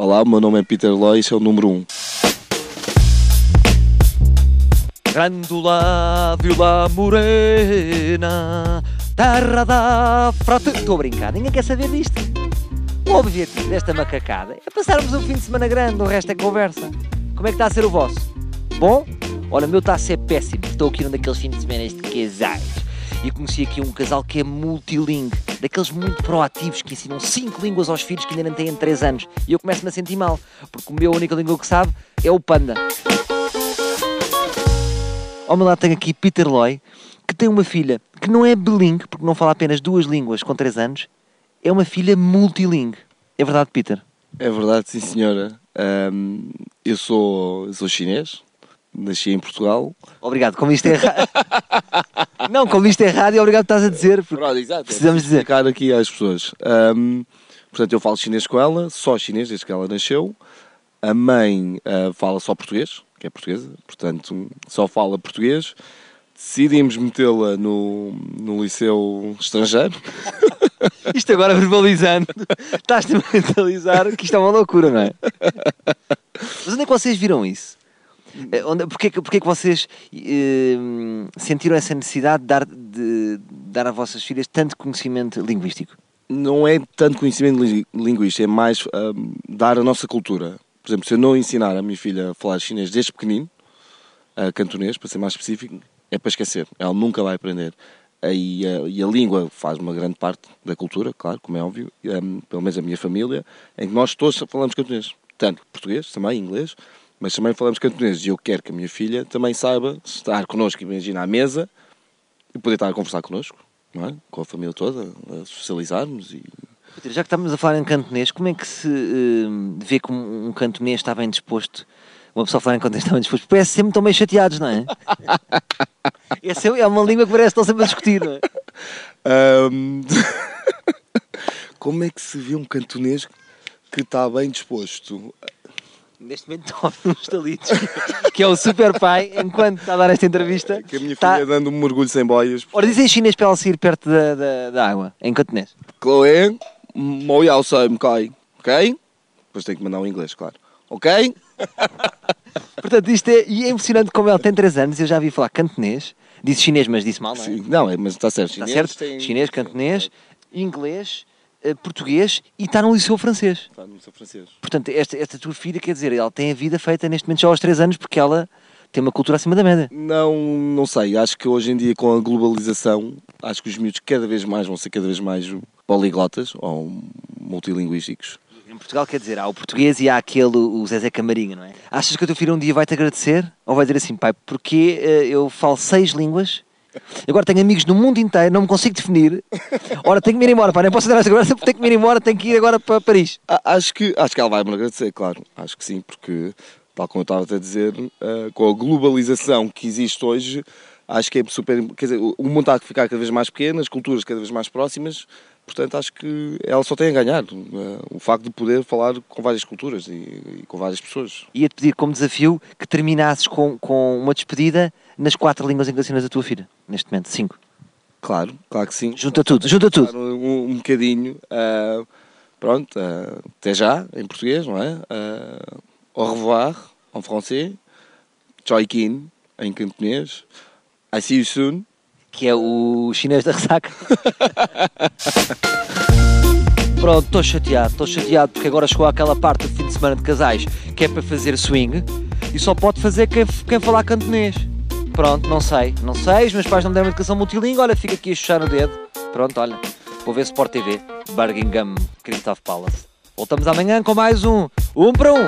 Olá, meu nome é Peter Lois, é o número 1. Um. Grândola, Vila Morena, terra da frota. Estou a brincar, ninguém quer saber disto. O objetivo desta macacada é passarmos um fim de semana grande, o resto é conversa. Como é que está a ser o vosso? Bom? Olha, o meu está a ser péssimo. Estou aqui num daqueles fins de semana de casais. E conheci aqui um casal que é multilingue, daqueles muito proativos que ensinam cinco línguas aos filhos que ainda não têm 3 anos. E eu começo-me a sentir mal, porque o meu única língua que sabe é o panda. Ao meu lado tenho aqui Peter Loy, que tem uma filha que não é bilingue, porque não fala apenas duas línguas com 3 anos, é uma filha multilingue. É verdade, Peter? É verdade, sim senhora. Um, eu, sou, eu sou chinês, nasci em Portugal. Obrigado, como isto é errado. Não, como isto é errado, e obrigado por estás a dizer. Pronto, exato. Precisamos dizer. Explicar aqui às pessoas. Um, portanto, eu falo chinês com ela, só chinês desde que ela nasceu. A mãe uh, fala só português, que é portuguesa, portanto, só fala português. Decidimos metê-la no, no liceu estrangeiro. Isto agora verbalizando, estás-te a mentalizar que isto é uma loucura, não é? Mas onde é que vocês viram isso? Eh, porquê, porquê que vocês eh, sentiram essa necessidade de dar, de dar às vossas filhas tanto conhecimento linguístico? Não é tanto conhecimento linguístico, é mais um, dar a nossa cultura. Por exemplo, se eu não ensinar a minha filha a falar chinês desde pequenino, a cantonês, para ser mais específico, é para esquecer. Ela nunca vai aprender. E a, e a língua faz uma grande parte da cultura, claro, como é óbvio, um, pelo menos a minha família, em que nós todos falamos cantonês. Tanto português, também inglês, mas também falamos cantonês. E eu quero que a minha filha também saiba estar connosco, imagina, à mesa e poder estar a conversar connosco, não é? Com a família toda, a socializarmos e já que estamos a falar em cantonês, como é que se uh, vê que um, um cantonês está bem disposto? Uma pessoa a falar em cantonês está bem disposto? Parece sempre estão meio chateados, não é? Essa é uma língua que parece que estão sempre a discutir, não é? Um... como é que se vê um cantonês que está bem disposto? Neste momento ouvir uns talitos, que é o super pai, enquanto está a dar esta entrevista. Que a minha está... filha dando um mergulho sem boias. Ora, dizem em chinês para ela sair perto da, da, da água, em cantonês. Chloe, mau yao sai ok? Depois tenho que mandar um inglês, claro. Ok? Portanto, isto é, e é impressionante como ela tem 3 anos, eu já vi falar cantonês, disse chinês, mas disse mal, não é? Sim, não, é, mas está certo. Está certo? Tem... Chinês, cantonês, inglês, português e está no liceu francês. Está no liceu francês. Portanto, esta, esta tua filha, quer dizer, ela tem a vida feita neste momento já aos 3 anos, porque ela tem uma cultura acima da média. Não, não sei. Acho que hoje em dia, com a globalização, acho que os miúdos cada vez mais vão ser cada vez mais poliglotas ou multilinguísticos. Em Portugal, quer dizer, há o português e há aquele, o Zezé Camarinha, não é? Achas que o teu filho um dia vai-te agradecer? Ou vai dizer assim, pai, porque uh, eu falo seis línguas, agora tenho amigos no mundo inteiro, não me consigo definir, ora tenho que me ir embora, pá, nem posso dar esta agora, tenho que me ir embora, tenho que ir agora para Paris. Acho que, acho que ela vai-me agradecer, claro, acho que sim, porque, tal como eu estava a dizer, uh, com a globalização que existe hoje, acho que é super. Quer dizer, o mundo está a ficar cada vez mais pequeno, as culturas cada vez mais próximas, portanto acho que ela só tem a ganhar. Eh, o facto de poder falar com várias culturas e, e com várias pessoas. Ia-te pedir como desafio que terminasses com, com uma despedida nas quatro línguas em que ensinas a tua filha, neste momento, cinco. Claro, claro que sim. Junta tudo, junta tudo. Um, um bocadinho. Uh, pronto, uh, até já, em português, não é? Au revoir, em francês. Kin, em cantonês. I see you soon. Que é o chinês da ressaca. Pronto, estou chateado, estou chateado porque agora chegou aquela parte do fim de semana de casais que é para fazer swing e só pode fazer quem, quem falar cantonês. Pronto, não sei, não sei, os meus pais não me deram educação multilingue, olha, fica aqui a chuchar no dedo. Pronto, olha, vou ver Sport TV, Birmingham, Crystal Palace. Voltamos amanhã com mais um, um para um.